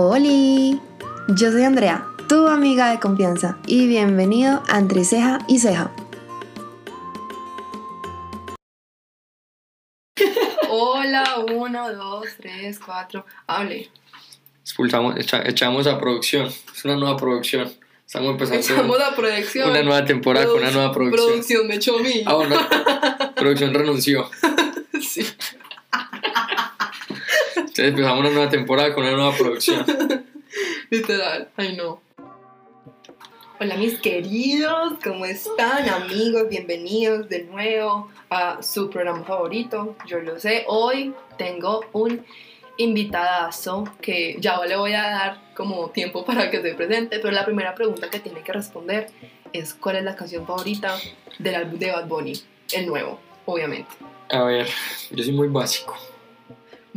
Hola, yo soy Andrea, tu amiga de confianza, y bienvenido a Entre Ceja y Ceja. Hola, uno, dos, tres, cuatro, hable. Expulsamos, echa- echamos a producción. Es una nueva producción. Estamos empezando Echamos la producción. una nueva temporada con una nueva producción. Producción de Chomi. Ah, bueno. producción renunció. Sí. Entonces empezamos una nueva temporada con una nueva producción. Literal, ay no. Hola mis queridos, ¿cómo están amigos? Bienvenidos de nuevo a su programa favorito. Yo lo sé, hoy tengo un invitadazo que ya le voy a dar como tiempo para que se presente, pero la primera pregunta que tiene que responder es ¿cuál es la canción favorita del álbum de Bad Bunny? El nuevo, obviamente. A ver, yo soy muy básico.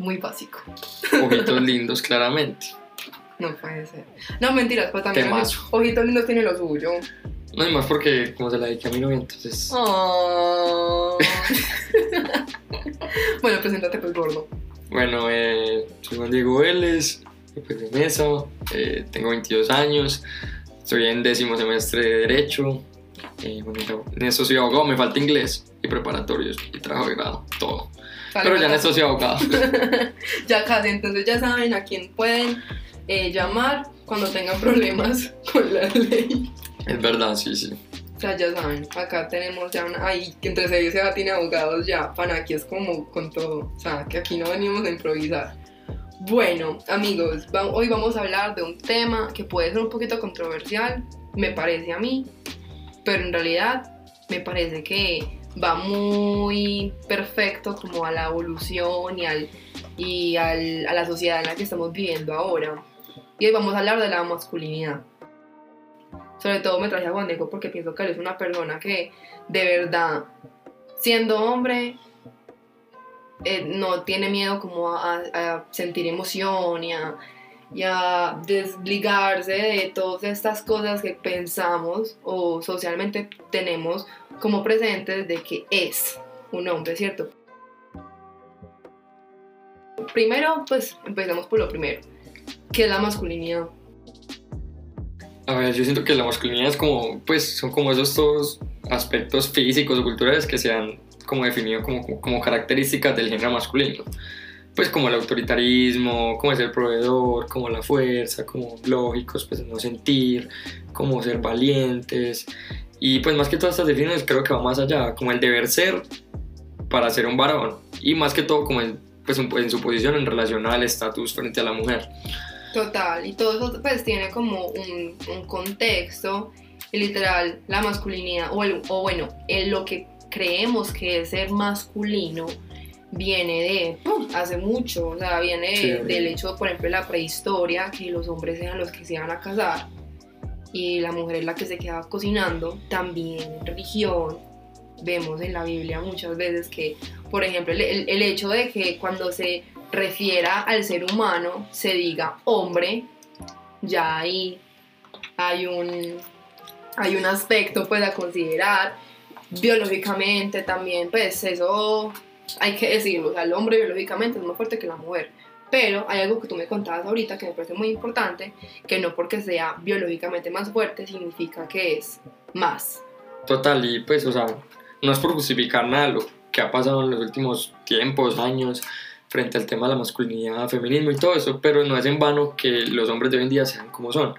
Muy básico. Ojitos lindos, claramente. No puede ser. No, mentiras, pues también Temazo. Ojitos Lindos tiene lo suyo. No hay más porque como se la dediqué a mi novia, entonces... Oh. bueno, preséntate pues gordo. Bueno, eh, soy Juan Diego Vélez, pues de Mesa, eh, tengo 22 años, estoy en décimo semestre de Derecho, eh, bueno, en eso soy abogado, me falta inglés y preparatorios y trabajo de grado, todo. Pero ya esto soy abogado. ya casi, entonces ya saben a quién pueden eh, llamar cuando tengan problemas con la ley. es verdad, sí, sí. O sea, ya saben, acá tenemos ya una... Ahí, que entre seis ya tiene abogados ya. Para aquí es como con todo. O sea, que aquí no venimos a improvisar. Bueno, amigos, hoy vamos a hablar de un tema que puede ser un poquito controversial, me parece a mí, pero en realidad me parece que va muy perfecto como a la evolución y, al, y al- a la sociedad en la que estamos viviendo ahora. Y hoy vamos a hablar de la masculinidad. Sobre todo me traje a Juan Diego porque pienso que él es una persona que de verdad, siendo hombre, eh, no tiene miedo como a, a sentir emoción y a, y a desligarse de todas estas cosas que pensamos o socialmente tenemos como presentes de que es un hombre, ¿cierto? Primero, pues empecemos por lo primero, que es la masculinidad. A ver, yo siento que la masculinidad es como, pues, son como esos todos aspectos físicos o culturales que se han como definido como, como, como características del género masculino. Pues como el autoritarismo, como ser proveedor, como la fuerza, como lógicos, pues no sentir, como ser valientes. Y pues más que todas estas definiciones creo que va más allá, como el deber ser para ser un varón. Y más que todo como en, pues, en, su posición en relación al estatus frente a la mujer. Total, y todo eso pues tiene como un, contexto, y literal, la masculinidad, o, el- o bueno, el- lo que creemos que es ser masculino viene de ¡pum! hace mucho, o sea, viene Sí, de- del hecho, por ejemplo, de la prehistoria, que los hombres eran los que se iban a casar y la mujer es la que se quedaba cocinando, también religión, vemos en la Biblia muchas veces que, por ejemplo, el, el- el hecho de que cuando se refiera al ser humano se diga hombre, ya ahí hay un, hay un aspecto pues a considerar. Biológicamente también, pues eso hay que decirlo, o sea, el hombre biológicamente es más fuerte que la mujer. Pero hay algo que tú me contabas ahorita que me parece muy importante, que no porque sea biológicamente más fuerte significa que es más. Total, y pues, o sea, no es por justificar nada lo que ha pasado en los últimos tiempos, años, frente al tema de la masculinidad, feminismo y todo eso, pero no es en vano que los hombres de hoy en día sean como son.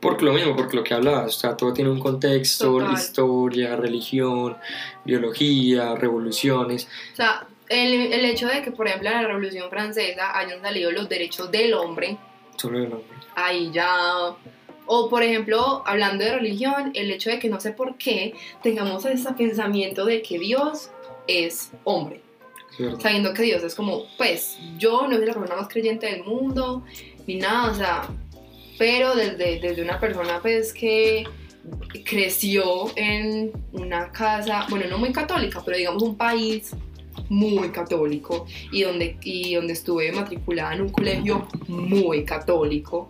Porque lo mismo, porque lo que hablabas, o sea, todo tiene un contexto, Total. historia, religión, biología, revoluciones. O sea, el, el hecho de que, por ejemplo, en la Revolución Francesa hayan salido los derechos del hombre, Solo el hombre. ahí ya... O por ejemplo, hablando de religión, el hecho de que no sé por qué tengamos ese pensamiento de que Dios es hombre, verdad. sabiendo que Dios es como, pues, yo no soy la persona más creyente del mundo, ni nada, o sea, pero desde, desde una persona pues que creció en una casa, bueno, no muy católica, pero digamos un país muy católico y donde, y donde estuve matriculada en un colegio muy católico.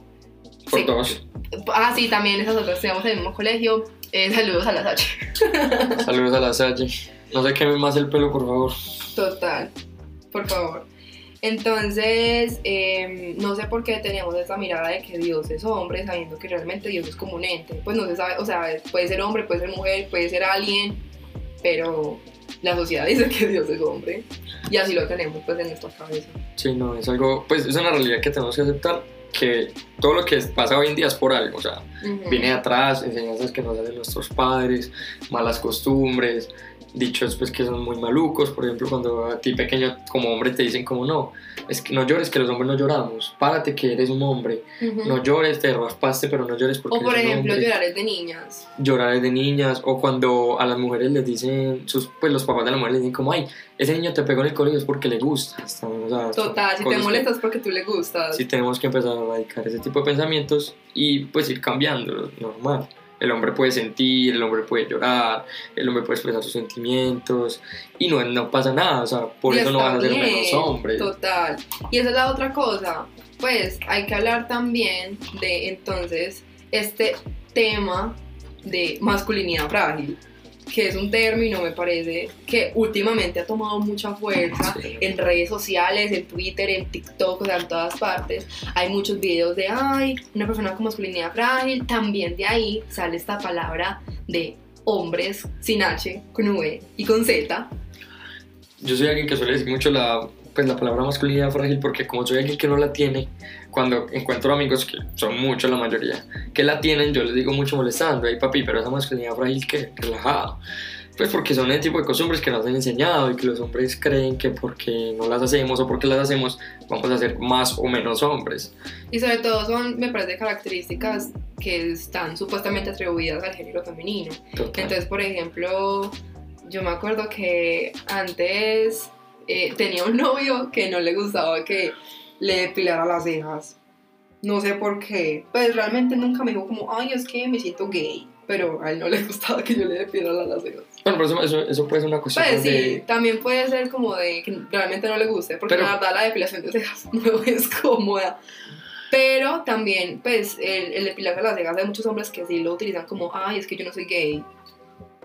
Por Sí. dos. Ah, sí, también esas otras estudiamos en el mismo colegio. Eh, saludos a las H. Saludos a la Salle. No se queme más el pelo, por favor. Total, por favor. Entonces, eh, no sé por qué tenemos esta mirada de que Dios es hombre, sabiendo que realmente Dios es como un ente. Pues no se sabe, o sea, puede ser hombre, puede ser mujer, puede ser alguien, pero la sociedad dice que Dios es hombre. Y así lo tenemos pues en nuestra cabeza. Sí, no, es algo, pues es una realidad que tenemos que aceptar, que todo lo que pasa hoy en día es por algo, o sea, Ujú. viene de atrás, enseñanzas que nos hacen nuestros padres, malas costumbres, dichos pues que son muy malucos, por ejemplo cuando a ti pequeño como hombre te dicen como no, es que no llores que los hombres no lloramos, párate que eres un hombre, Ujú. no llores, te raspaste pero no llores porque O por eres un ejemplo, hombre. llorar es de niñas. llorar es de niñas o cuando a las mujeres les dicen sus pues los papás de la mujer les dicen como ay ese niño te pegó en el colegio es porque le también, o sea, Total, si te cosas que- molestas porque tú le gustas. sí tenemos que empezar a erradicar ese tipo de pensamientos y pues ir cambiándolo normal el hombre puede sentir el hombre puede llorar el hombre puede expresar sus sentimientos y no, no pasa nada o sea por Y eso no vas a ser menos hombre Total. Y esa es la otra cosa. Pues hay que hablar también de entonces este tema de masculinidad frágil, que es un término, me parece, que últimamente ha tomado mucha fuerza en redes sociales, en Twitter, en TikTok, o sea, en todas partes. Hay muchos videos de, ay, una persona con masculinidad frágil. También de ahí sale esta palabra de hombres sin H, con V y con Z. yo soy alguien que suele decir mucho la, pues, la palabra masculinidad frágil porque como soy alguien que no la tiene, cuando encuentro amigos, que son muchos la mayoría, que la tienen, yo les digo mucho molestando, ay papi, pero esa masculinidad frágil que relajado. Pues porque son el tipo de costumbres que nos han enseñado y que los hombres creen que porque no las hacemos o porque las hacemos vamos a ser más o menos hombres. Y sobre todo son, me parece, características que están supuestamente atribuidas al género femenino. Total. Entonces, por ejemplo, yo me acuerdo que antes eh, tenía un novio que no le gustaba que le depilara las cejas. No sé por qué. Pues realmente nunca me dijo como, ay, es que me siento gay. Pero a él no le gustaba que yo le depilara las cejas. bueno, pero eso, eso, eso puede ser una cuestión Pues sí, de... también puede ser como de que realmente no le guste, porque Pero- la verdad la depilación de cejas no es cómoda. Pero también, pues, el, el depilarse las cejas, hay muchos hombres que sí lo utilizan como, ay, es que yo no soy gay.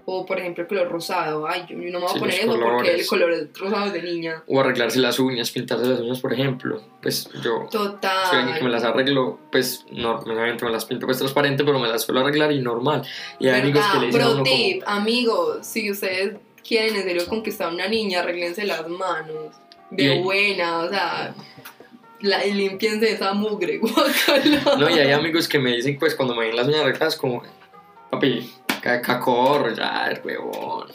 O, por ejemplo, el color rosado, ay, yo, no me voy a Sí, poner los eso porque colores. el color rosado es de niña. O arreglarse las uñas, pintarse las uñas, por ejemplo. Pues yo... Total. soy alguien que me las arreglo, pues normalmente me las pinto pues transparente, pero me las suelo arreglar y normal. Y hay amigos que le dicen a Pro uno como, tip, amigos, si ustedes quieren en serio conquistar a una niña, arreglense las manos. De Y- buena, o sea, la, limpiense esa mugre, guacala. No, y hay amigos que me dicen, pues cuando me ven las uñas arregladas, como, papi, cacorro, ya, el huevón.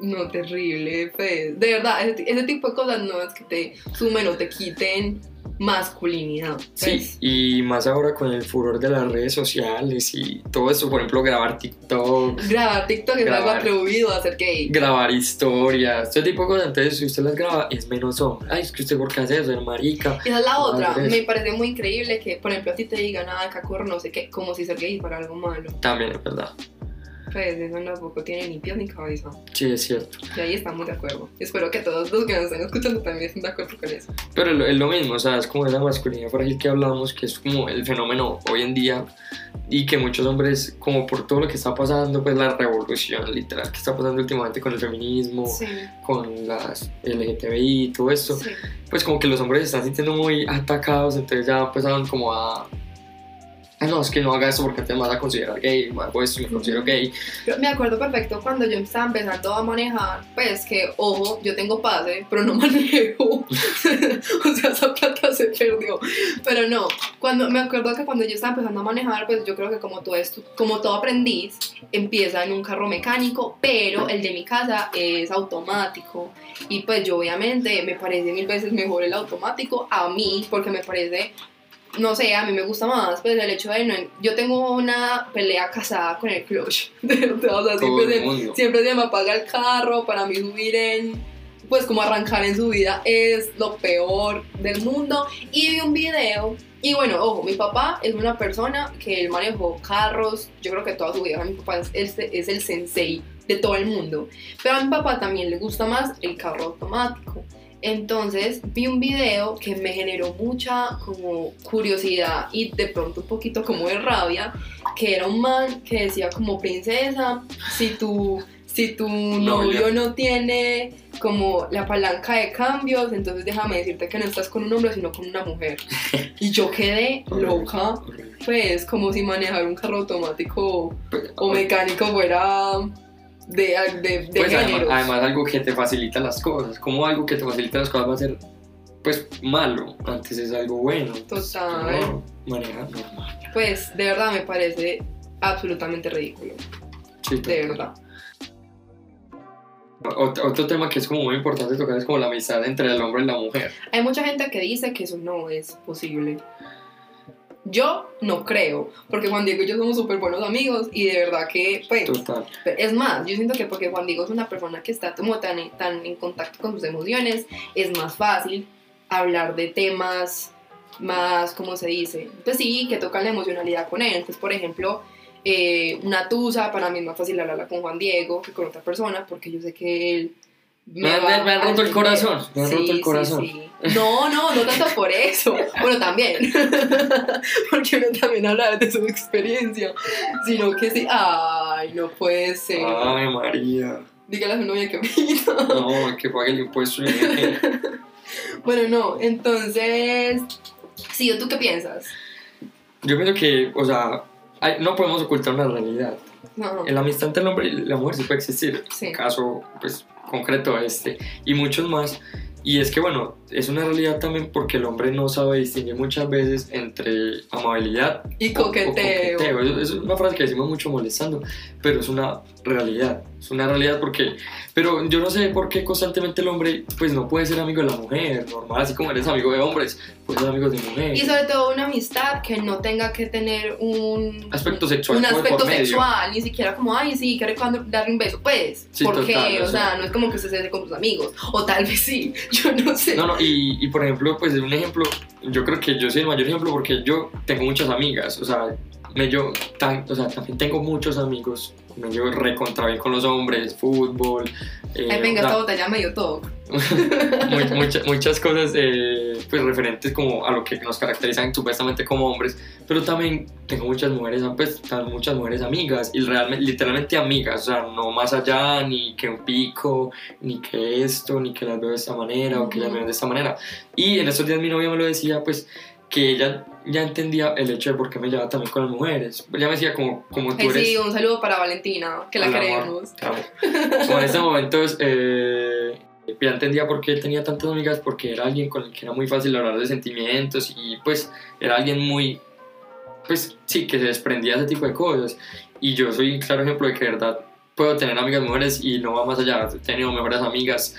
No, terrible, pues. De verdad, ese, ese tipo de cosas no es que te sumen o te quiten masculinidad. Sí, pues. y más ahora con el furor de las redes sociales y todo eso, por ejemplo, grabar TikTok, Grabar TikTok es algo Grabar. atribuido a ser gay. grabar historias, este tipo de cosas. Entonces, si usted las graba, es menos hombre. Ay, es que usted, ¿por qué hace eso? Es marica. Esa es la otra. Madre. Me parece muy increíble que, por ejemplo, a ti te digan, ah, cacurro, no sé qué, como si ser gay fuera algo malo. También es verdad. Pues eso tampoco tiene ni pies ni cabeza. Sí, es cierto. Y ahí estamos de acuerdo. Espero que todos los que nos estén escuchando también estén de acuerdo con eso. Pero es lo, es lo mismo, o sea, es como esa masculinidad frágil que hablamos, que es como el fenómeno hoy en día y que muchos hombres, como por todo lo que está pasando, pues la revolución literal que está pasando últimamente con el feminismo, Sí, con las LGTBI y todo esto, sí. pues como que los hombres se están sintiendo muy atacados, entonces ya empezaron como a... No, es que no haga eso porque te vas a considerar gay, hago esto y me considero gay. Me acuerdo perfecto cuando yo estaba empezando a manejar, pues que, ojo, yo tengo pase, pero no manejo. o sea, esa plata se perdió. Pero no, cuando, me acuerdo que cuando yo estaba empezando a manejar, pues yo creo que como todo, esto, como todo aprendiz, empieza en un carro mecánico, pero el de mi casa es automático. Y pues yo obviamente me parece mil veces mejor el automático a mí, porque me parece no sé, a mí me gusta más, pues el hecho de no, yo tengo una pelea casada con el clutch, o sea, siempre se, siempre se me apaga el carro, para mí subir en, pues como arrancar en su vida es lo peor del mundo, y vi un video, y bueno, ojo, mi papá es una persona que él manejó carros, yo creo que toda su vida, mi papá es, es, es el sensei de todo el mundo, pero a mi papá también le gusta más el carro automático. Entonces vi un video que me generó mucha como curiosidad y de pronto un poquito como de rabia, que era un man que decía como princesa, si tu, si tu novio no tiene como la palanca de cambios, entonces déjame decirte que no estás con un hombre, sino con una mujer. Y yo quedé loca, pues como si manejar un carro automático Pues, o mecánico fuera de, de, de pues, además, géneros. además algo que te facilita las cosas. Como algo que te facilita las cosas va a ser pues malo. Antes es algo bueno. Total. No, manejar normal. Pues de verdad me parece absolutamente ridículo, Sí, de verdad. Otro, otro tema que es como muy importante tocar es como la amistad entre el hombre y la mujer. Hay mucha gente que dice que eso no es posible. Yo no creo, porque Juan Diego y yo somos súper buenos amigos y de verdad que, pues, Total. es más, yo siento que porque Juan Diego es una persona que está como tan, en- tan en contacto con sus emociones, es más fácil hablar de temas más, ¿cómo se dice? Pues sí, que tocan la emocionalidad con él. Entonces, por ejemplo, eh, una tusa, para mí es más fácil hablarla con Juan Diego que con otra persona, porque yo sé que él... Me han- va me han roto el corazón, me han Sí, roto el corazón. sí. No, no, no tanto por eso. Bueno, también. porque uno también habla de su experiencia. Sino que sí, ay, no puede ser. Ay, María. Dígale a su novia que pita. No, que pague el impuesto. Bueno, no, entonces. Sí, ¿o tú qué piensas? Yo pienso que, o sea, hay- no podemos ocultar una realidad. No. La amistad entre el hombre y la mujer sí puede existir. Sí. Caso, pues, concreto este. Y muchos más. Y es que, bueno, es una realidad también porque el hombre no sabe distinguir muchas veces entre amabilidad Y o- o coqueteo. Es una frase que decimos mucho molestando, pero es una realidad. Es una realidad porque... Pero yo no sé por qué constantemente el hombre, pues, no puede ser amigo de la mujer. Normal, así como eres amigo de hombres, puedes ser amigo de mujeres. Y sobre todo una amistad que no tenga que tener un Aspecto sexual Un por aspecto medio. sexual, ni siquiera como, ay, sí, quiero cuando darle un beso. Pues, Sí, porque, total, o o sea. sea, no es como que se hace con sus amigos. O tal vez sí, yo no sé. No, no, y, y por ejemplo, pues un ejemplo, yo creo que yo soy el mayor ejemplo porque yo tengo muchas amigas, o sea, me yo, tan, o sea, también tengo muchos amigos, me llevo recontra bien con los hombres, fútbol, eh, Ay, venga, esta botella medio todo. mu- mucha- muchas cosas eh, pues referentes como a lo que nos caracterizan supuestamente como hombres, pero también tengo muchas mujeres, pues muchas mujeres amigas y realmente, literalmente amigas, o sea, no más allá ni que un pico, ni que esto, ni que las veo de esta manera o que ellas me ven de esta manera. Y en estos días mi novia me lo decía, pues que ella ya entendía el hecho de por qué me llevaba también con las mujeres. Ella me decía como, como tú eres... sí, un saludo para Valentina, que la queremos. Como en este momento, eh, ya entendía por qué tenía tantas amigas, porque era alguien con el que era muy fácil hablar de sentimientos y pues era alguien muy, pues sí, que se desprendía de ese tipo de cosas. Y yo soy un claro ejemplo de que de verdad puedo tener amigas mujeres y no va más allá. He tenido mejores amigas,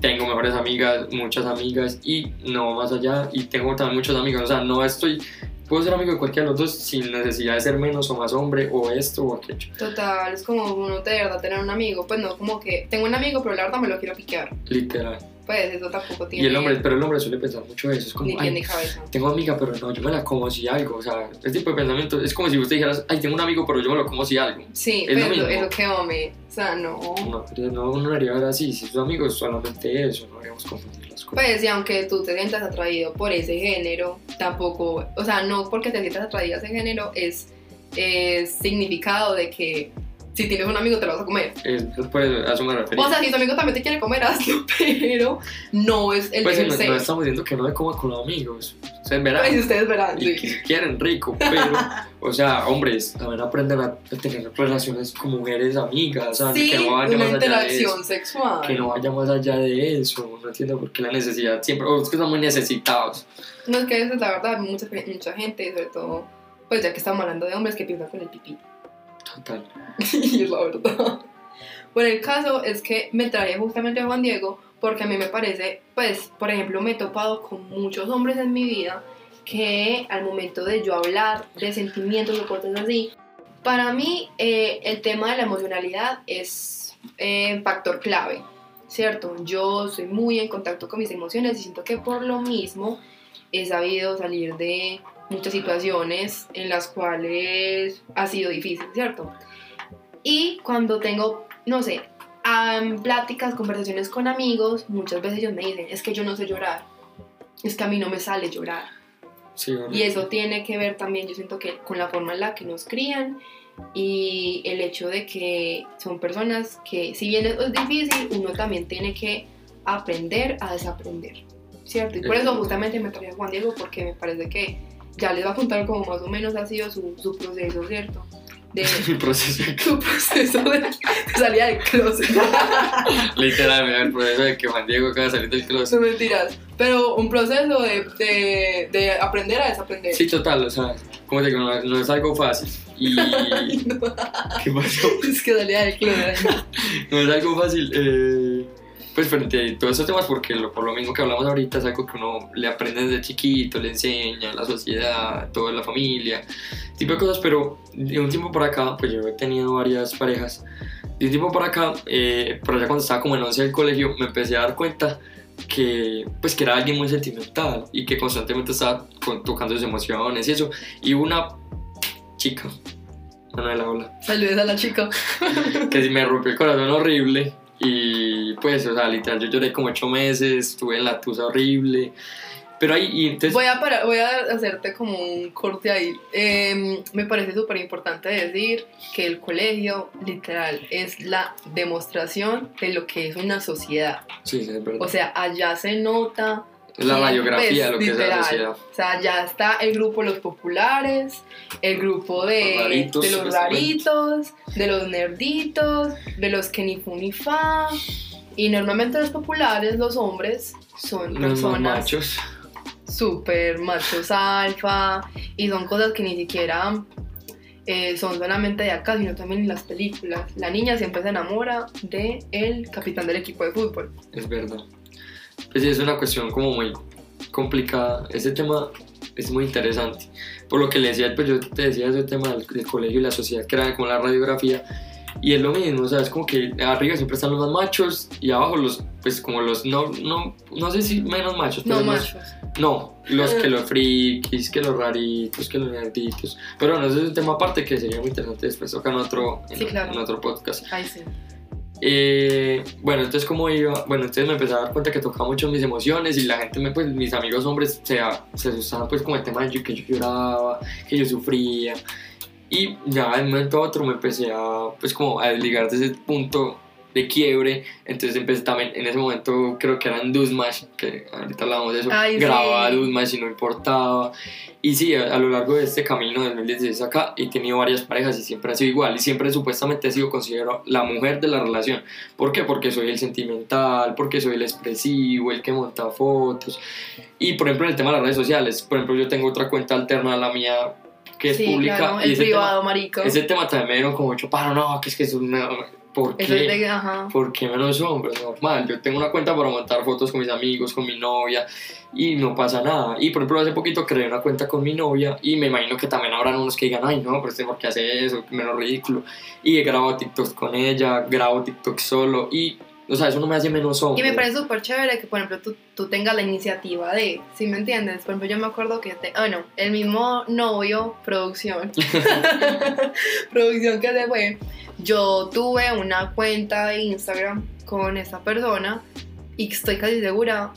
tengo mejores amigas, muchas amigas y no más allá. Y tengo también muchos amigos, o sea, no estoy... Puedo ser amigo de cualquiera de los dos sin necesidad de ser menos o más hombre o esto o aquello. Total, es como uno de verdad tener un amigo. Pues no, como que tengo un amigo, pero la verdad me lo quiero piquear. Literal. Pues eso tampoco Y tiene el hombre, pero el hombre suele pensar mucho eso. Es como, ni ay, cabeza. tengo amiga, pero no, yo me la como si algo. O sea, ese tipo de pensamiento es como si usted dijeras, ay, tengo un amigo, pero yo me lo como si algo. Sí, es lo pero mismo. eso que hombre. O sea, no. No, no, no debería ver así. Si sus amigos solamente eso, no deberíamos confundir las cosas. Pues, y aunque tú te sientas atraído por ese género, tampoco, o sea, no porque te sientas atraído a ese género es, es significado de que si tienes un amigo te lo vas a comer. Es, es por eso, a eso me refería. O sea, si tu amigo también te quiere comer, hazlo, pero no es el pues sí, deber no, estamos diciendo que no se coma con los amigos. Ustedes verán. Pues, ustedes verán, y sí. si quieren rico, pero, o sea, hombres, también aprenden a tener relaciones con mujeres amigas, sea, Sí, que no vaya una más allá de eso. interacción sexual. que no vaya más allá de eso. No entiendo por qué la necesidad siempre. O es que están muy necesitados. No es que eso es la verdad, mucha, mucha gente, sobre todo, pues ya que estamos hablando de hombres que piensan con el pipí. Total. y es la verdad. Bueno, el caso es que me traje justamente a Juan Diego porque a mí me parece, pues, por ejemplo, me he topado con muchos hombres en mi vida que al momento de yo hablar de sentimientos o cosas así, para mí eh, el tema de la emocionalidad es eh, factor clave, ¿cierto? Yo soy muy en contacto con mis emociones y siento que por lo mismo he sabido salir de muchas situaciones en las cuales ha sido difícil, ¿cierto? Y cuando tengo, no sé, am, pláticas, conversaciones con amigos, muchas veces ellos me dicen, es que yo no sé llorar, es que a mí no me sale llorar. Sí. Y eso tiene que ver también, yo siento que con la forma en la que nos crían y el hecho de que son personas que, si bien es difícil, uno también tiene que aprender a desaprender, ¿cierto? Y por eso justamente me traía a Juan Diego porque me parece que ya les va a contar como más o menos ha sido su, su proceso, ¿cierto? De Mi proceso. su proceso de, de salida del closet. Literal, mira, el proceso de que Juan Diego acaba de salir del closet. Son mentiras. Pero un proceso de, de, de aprender a desaprender. Sí, total, o sea, como te digo, no, no es algo fácil. Y. Ay, no. ¿Qué pasó? Es que salía del closet. No es algo fácil. eh, pues frente a todos estos temas, porque lo- por lo mismo que hablamos ahorita, es algo que uno le aprende desde chiquito, le enseña, la sociedad, toda la familia, tipo de cosas, pero de un tiempo por acá, pues yo he tenido varias parejas, de un tiempo por acá, eh, por allá cuando estaba como en 11 del colegio, me empecé a dar cuenta que pues que era alguien muy sentimental y que constantemente estaba con- tocando sus emociones y eso, y una chica, Manuela, hola Saludos a la chica. que me rompió el corazón horrible y pues, o sea, literal, yo lloré como ocho meses, estuve en la tusa horrible, pero ahí, y entonces, Voy a, parar- voy a hacerte como un corte ahí. Eh, me parece súper importante decir que el colegio, literal, es la demostración de lo que es una sociedad. sí, sí, es verdad, O sea, allá se nota. Es la radiografía pues, lo que es la literal, sociedad. O sea, ya está el grupo de los populares, el grupo de Los raritos, de los raritos, de los nerditos, de los que ni fu ni fa. Y normalmente los populares, los hombres, son Los personas machos, super machos alfa y son cosas que ni siquiera eh, son solamente de acá, sino también en las películas. La niña siempre se enamora de el capitán del equipo de fútbol. es verdad. Pues sí, es una cuestión como muy complicada, ese tema es muy interesante. Por lo que le decía, pues yo te decía ese tema del, del colegio y la sociedad, que era como la radiografía, y es lo mismo, o sea, es como que arriba siempre están los más machos y abajo los, pues como los, no, no, no sé si menos machos, No pero los- machos. No, los que los frikis, que los raritos, que los nerditos. Pero bueno, ese es un tema aparte que sería muy interesante después tocar en otro, en, Sí, claro. en otro podcast. Ay, sí. Eh, bueno, entonces como iba, bueno, entonces me empecé a dar cuenta que tocaba mucho mis emociones y la gente, me, pues mis amigos hombres se, se asustaban pues como el tema de que yo lloraba, que yo sufría. Y ya de un momento a otro me empecé a, pues como a desligar de ese punto de quiebre. Entonces empecé también, en ese momento creo que eran Duzmash, que ahorita hablábamos de eso, Ay, sí. grababa Duzmash y no importaba. Y sí, a, a lo largo de este camino de 2016 acá he tenido varias parejas y siempre ha sido igual. Y siempre supuestamente he sido considerado la mujer de la relación. ¿Por qué? Porque soy el sentimental, porque soy el expresivo, el que monta fotos. Y por ejemplo en el tema de las redes sociales, por ejemplo yo tengo otra cuenta alterna a la mía que es sí, pública. claro, y el ese privado, tema, marico. ese tema también me dieron como mucho paro, no, que es que es una... ¿Por qué? de, ajá. ¿Por qué menos hombres? Normal. Yo tengo una cuenta para montar fotos con mis amigos, con mi novia y no pasa nada. Y por ejemplo, hace poquito creé una cuenta con mi novia y me imagino que también habrán unos que digan, ay, no, pero este por qué hace eso, menos ridículo. Y he grabado TikToks con ella, grabo TikTok solo y, o sea, eso no me hace menos Y hombre. me parece súper chévere que, por ejemplo, tú, tú tengas la iniciativa de, ¿sí me entiendes? Por ejemplo, yo me acuerdo que, te, bueno, el mismo novio, producción, producción que se fue, yo tuve una cuenta de Instagram con esa persona y estoy casi segura,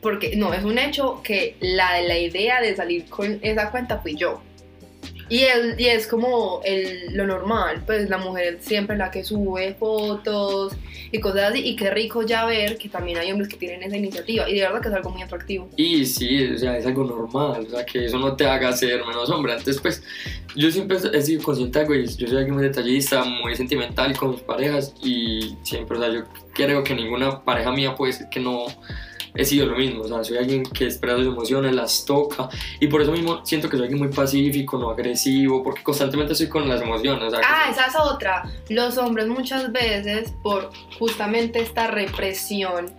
porque no, es un hecho que la, la idea de salir con esa cuenta fui yo. Y es, y es como el, lo normal, pues la mujer siempre es la que sube fotos y cosas así. Y qué rico ya ver que también hay hombres que tienen esa iniciativa. Y de verdad que es algo muy atractivo. Y sí, o sea, es algo normal, o sea, que eso no te haga ser menos hombre. Antes, pues, yo siempre he sido consciente de algo y yo soy alguien muy detallista, muy sentimental con mis parejas y siempre, o sea, yo creo que ninguna pareja mía puede decir que no he sido lo mismo, o sea, soy alguien que expresa sus emociones, las toca y por eso mismo siento que soy alguien muy pacífico, no agresivo, porque constantemente estoy con las emociones, o sea, Ah, esa es otra. Los hombres muchas veces, por justamente esta represión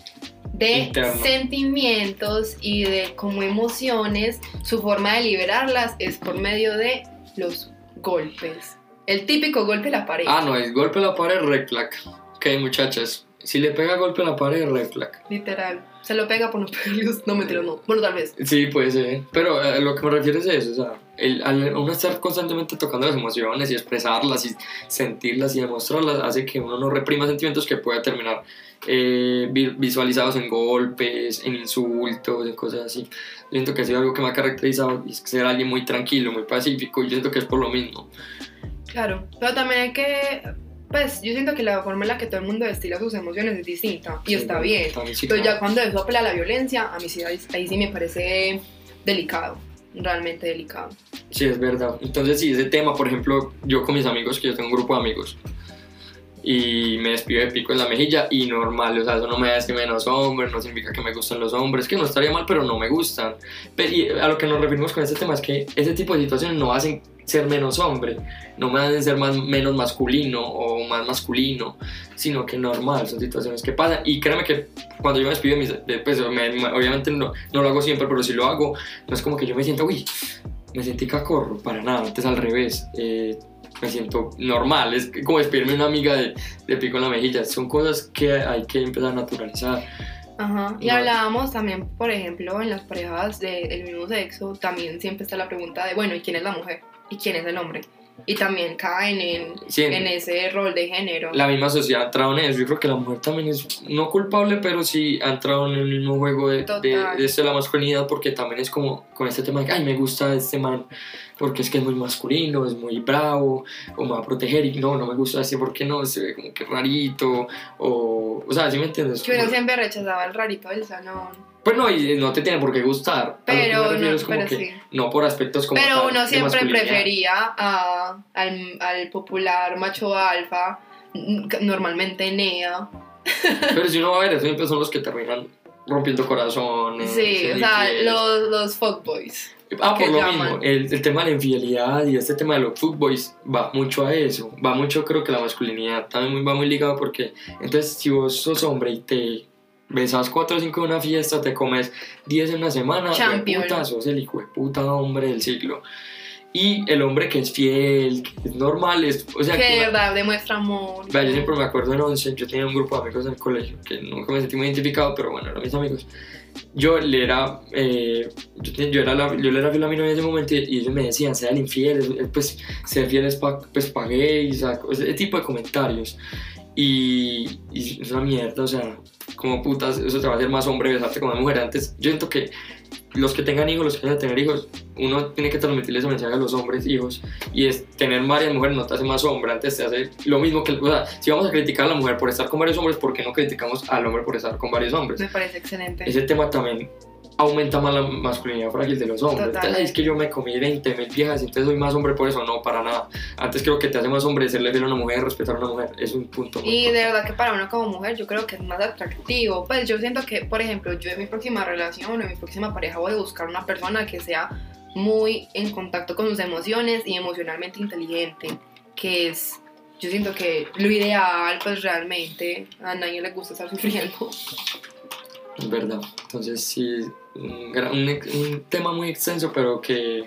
de Interna. sentimientos y de como emociones, su forma de liberarlas es por medio de los golpes. El típico golpe a la pared. Ah, no, el golpe a la pared, red flag. Ok, muchachas, si le pega golpe a la pared, red flag. Literal. Se lo pega por no pegarle. No, mentira, no. Bueno, tal vez. Sí, puede ser. Pero eh, lo que me refiero es eso, o sea, el, al uno estar constantemente tocando las emociones y expresarlas y sentirlas y demostrarlas hace que uno no reprima sentimientos que pueda terminar eh, vi- visualizados en golpes, en insultos, en cosas así. Yo siento que ha sido algo que me ha caracterizado y es ser alguien muy tranquilo, muy pacífico y yo siento que es por lo mismo. Claro. Pero también hay que pues yo siento que la forma en la que todo el mundo destila sus emociones es distinta y Sí, está bien. Pero claro. ya cuando eso apela a la violencia, a mí sí, ahí, ahí sí me parece delicado, realmente delicado. Sí, es verdad. Entonces, sí, ese tema, por ejemplo, yo con mis amigos, que yo tengo un grupo de amigos, y me despido de pico en la mejilla, y normal, o sea, eso no me hace menos hombre, no significa que me gustan los hombres, que no estaría mal, pero no me gustan. Pero y a lo que nos referimos con este tema es que ese tipo de situaciones no hacen ser menos hombre, no me hacen ser más, menos masculino o más masculino, sino que normal, son situaciones que pasan. Y créeme que cuando yo me despido de de- pues, me- me- obviamente no, no lo hago siempre, pero si lo hago, no es como que yo me siento, uy, me sentí cacorro, para nada, antes al revés. eh, me siento normal, es como despedirme de una amiga de, de pico en la mejilla. Son cosas que hay que empezar a naturalizar. Ajá. Y hablábamos también, por ejemplo, en las parejas de- del mismo sexo, también siempre está la pregunta de, bueno, ¿y quién es la mujer? ¿Y quién es el hombre? Y también caen en, Sí, en ese rol de género. la misma sociedad ha entrado en eso. Yo creo que la mujer también es no culpable, pero sí ha entrado en el mismo juego de, de, de de la masculinidad, porque también es como con este tema de que, ay, me gusta este man, porque es que es muy masculino, es muy bravo, o me va a proteger, y no, no me gusta así, porque no, se ve como que rarito, o, o sea, ¿sí me entiendes? Que uno siempre rechazaba el rarito del salón. Pues no, y no te tiene por qué gustar. Pero, no, es como pero que sí. no por aspectos como Pero tal uno siempre prefería a- al, al popular macho alfa, normalmente Nea. Pero si uno va a ver, siempre son los que terminan rompiendo corazones. Sí, o sea, los, los fuckboys. Ah, por lo llaman. mismo, el, el tema de la infidelidad y este tema de los footboys va mucho a eso, va mucho creo que la masculinidad también va muy ligado porque entonces si vos sos hombre y te besas 4 o 5 en una fiesta, te comes 10 en una semana, puta, sos el hijo de puta hombre del siglo. Y el hombre que es fiel, que es normal, es, o sea, que de verdad demuestra amor. Vea, yo siempre me acuerdo en 11, yo tenía un grupo de amigos en el colegio que nunca me sentí muy identificado, pero bueno, eran mis amigos. Yo le era, eh, yo, te- yo era, la- yo le era fiel a mi novia en ese momento y, y ellos me decían, sean infieles, eh, pues ser fieles pa, pues, pa gays, o sea, ese tipo de comentarios. Y, y es una mierda, o sea, como putas, eso te va a hacer más hombre besarte con una mujer. Antes, yo siento que los que tengan hijos, los que vayan a tener hijos, uno tiene que transmitirles ese mensaje a los hombres, hijos, y es tener varias mujeres no te hace más hombre, antes te hace lo mismo que, o sea, si vamos a criticar a la mujer por estar con varios hombres, ¿por qué no criticamos al hombre por estar con varios hombres? Me parece excelente. Ese tema también aumenta más la masculinidad frágil de los hombres. Entonces, "Ay, es que yo me comí 20 mil viejas entonces soy más hombre por eso. No, para nada. Antes creo que te hace más hombre serle fiel a una mujer, respetar a una mujer. Es un punto. Y de verdad que para uno como mujer yo creo que es más atractivo. Pues yo siento que, por ejemplo, yo en mi próxima relación o en mi próxima pareja voy a buscar una persona que sea muy en contacto con sus emociones y emocionalmente inteligente, que es, yo siento que lo ideal, pues realmente a nadie le gusta estar sufriendo. Es verdad. Entonces, sí, un, gran- un, un tema muy extenso, pero que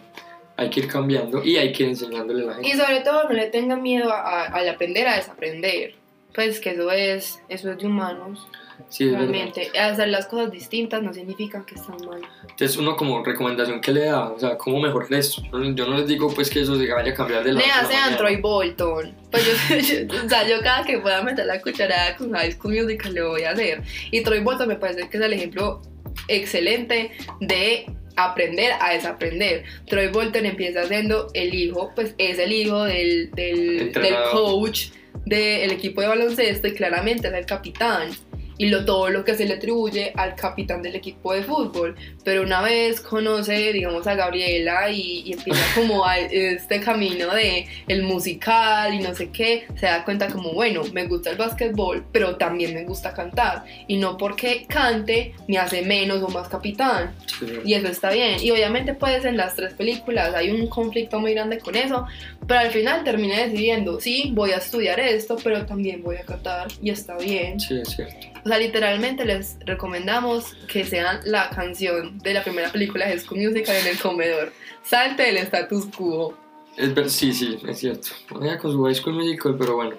hay que ir cambiando y hay que ir enseñándole a la gente. Y sobre todo no le tengan miedo a- al aprender a desaprender. Pues que eso es, eso es de humanos, Sí, realmente. Hacer las cosas distintas no significa que están mal. Entonces, uno como recomendación que le da, o sea, ¿cómo mejorar esto? Yo no- yo no les digo pues que eso se vaya a cambiar de la Le hace. Troy Bolton. Pues yo, yo- o sea, yo cada que pueda meter la cucharada con High School Musical lo voy a hacer. Y Troy Bolton me parece que es el ejemplo excelente de aprender a desaprender. Troy Bolton empieza siendo el hijo, pues es el hijo del, del, del coach del equipo de baloncesto y claramente es el capitán. Y lo, todo lo que se le atribuye al capitán del equipo de fútbol. Pero una vez conoce, digamos, a Gabriela y, y empieza como a este camino de el musical y no sé qué, se da cuenta como, bueno, me gusta el básquetbol, pero también me gusta cantar. Y no porque cante me hace menos o más capitán. Sí. Y eso está bien. Y obviamente pues en las tres películas hay un conflicto muy grande con eso, pero al final termina decidiendo, sí, voy a estudiar esto, pero también voy a cantar y está bien. Sí, es cierto. O sea, literalmente les recomendamos que sean la canción de la primera película de School Musical en el comedor. Salte del status quo. Es ver, sí, sí, es cierto. Vaya con su High School Musical, pero bueno,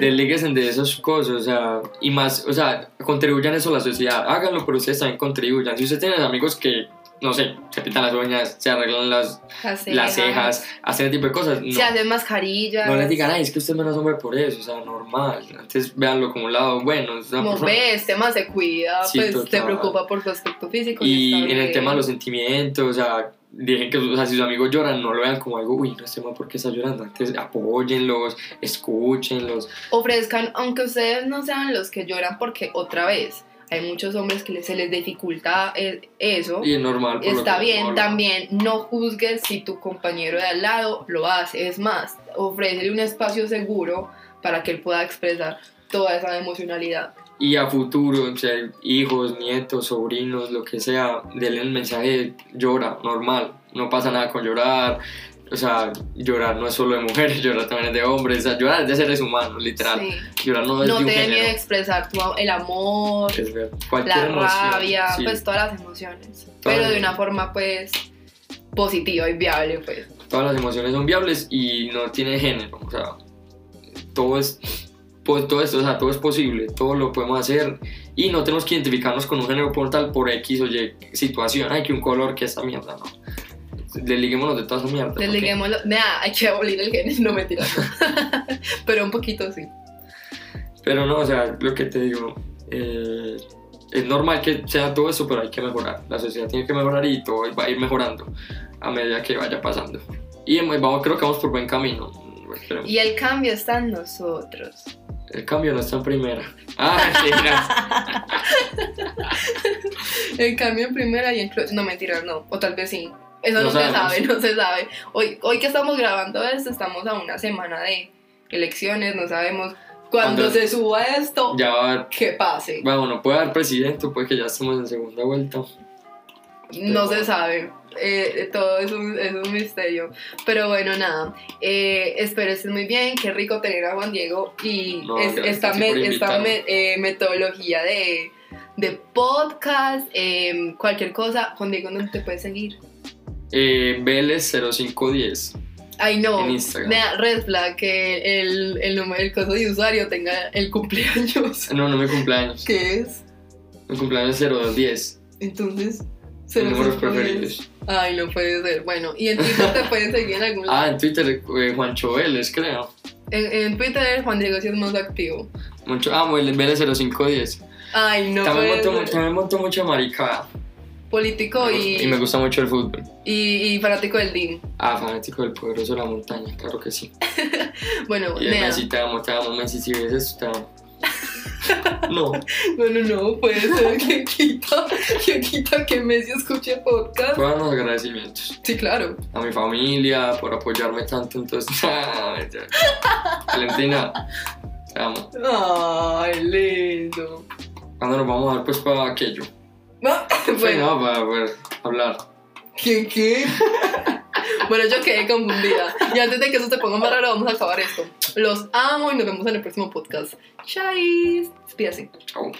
deléguense de esas cosas, o sea, y más, o sea, contribuyan eso a la sociedad, háganlo, pero ustedes también contribuyan. Si ustedes tienen amigos que no sé, se pintan las uñas, se arreglan las, Las las cejas, hacen ese tipo de cosas. No, Se hacen mascarillas. no les digan, ay, es que usted es menos hombre por eso, o sea, normal. Antes véanlo como un lado bueno. es Como ves, este más se cuida, Sí, pues total. te preocupa por su aspecto físico. Y en el tema de los sentimientos, o sea, dejen que, o sea, si sus amigos lloran, no lo vean como algo, uy, no sé más por qué está llorando. Antes apóyenlos, escúchenlos. Ofrezcan, aunque ustedes no sean los que lloran, porque otra vez hay muchos hombres que se les dificulta eh, eso. Y es normal. por Está bien, también no juzgues si tu compañero de al lado lo hace. Es más, ofrécele un espacio seguro para que él pueda expresar toda esa emocionalidad. Y a futuro, o sea, hijos, nietos, sobrinos, lo que sea, denle el mensaje llora, normal, no pasa nada con llorar. O sea, llorar no es solo de mujeres, llorar también es de hombres, o sea, llorar es de seres humanos, literal. Sí. Llorar no es No de un te dé miedo género. expresar tu, el amor, la emoción, rabia, sí. pues todas las emociones. Todas pero de una forma pues positiva y viable, pues. todas las emociones son viables y no tiene género, o sea, todo es pues, todo esto, o sea, todo es posible, todo lo podemos hacer y no tenemos que identificarnos con un género por tal por X o Y situación, hay que un color que esta mierda, no. Desliguémonos de toda esa mierda. porque- Desliguémoslo. Nah, hay que abolir el género, no mentira. pero un poquito sí. Pero no, o sea, lo que te digo, eh, es normal que sea todo eso, pero hay que mejorar. La sociedad tiene que mejorar y todo va a ir mejorando a medida que vaya pasando. Y vamos, creo que vamos por buen camino. Esperemos. Y el cambio está en nosotros. El cambio no está en primera. Ah, sí. El cambio en primera y en... No, mentira, no. O tal vez sí. Eso no, No se sabe, no se sabe. Hoy, hoy que estamos grabando esto, estamos a una semana de elecciones, no sabemos cuándo ¿Cuándo? se suba esto, ya va a haber. que pase. Bueno, no puede haber presidente, puede que ya estemos en segunda vuelta. No se sabe. Eh, todo es un, es un misterio. Pero bueno, nada. Eh, espero estés muy bien. Qué rico tener a Juan Diego y No, es- esta, me- esta me- eh, metodología de, de podcast, eh, cualquier cosa. Juan Diego, ¿dónde te puedes seguir? Eh, Vélez 0510. Ay, no. En Instagram. Me da red flag que el, el número, el coso de usuario tenga el cumpleaños. No, no mi cumpleaños. ¿Qué es? Mi cumpleaños es 0210. Entonces, Mis números 0510. preferidos. Ay, no puede ser. Bueno, y en Twitter te pueden seguir en algún lado. Ah, en Twitter, eh, Juancho Vélez, creo. En, en Twitter Juan Diego sí es más activo. Mucho, ah, Vélez Vélez 0510. Ay, no también, ser. también monto mucha maricada. Político y, Y me gusta mucho el fútbol. y, y fanático del DIM. Ah, fanático del poderoso de la montaña, claro que sí. Bueno, Y. Messi te amo, te amo, Messi, si ves esto, te amo. No, No, no, no, puede ser que quita, que quita que Messi escuche podcast. todos los agradecimientos. Sí, claro. A mi familia por apoyarme tanto, entonces. Valentina, te amo. Ay, lindo. ¿Cuándo nos vamos a ver pues para aquello? Bueno, Pues no, para poder hablar. ¿qué, qué? Bueno, yo quedé confundida. Y antes de que eso te ponga más raro, vamos a acabar esto. Los amo y nos vemos en el próximo podcast. Chais. Despídase. Chao.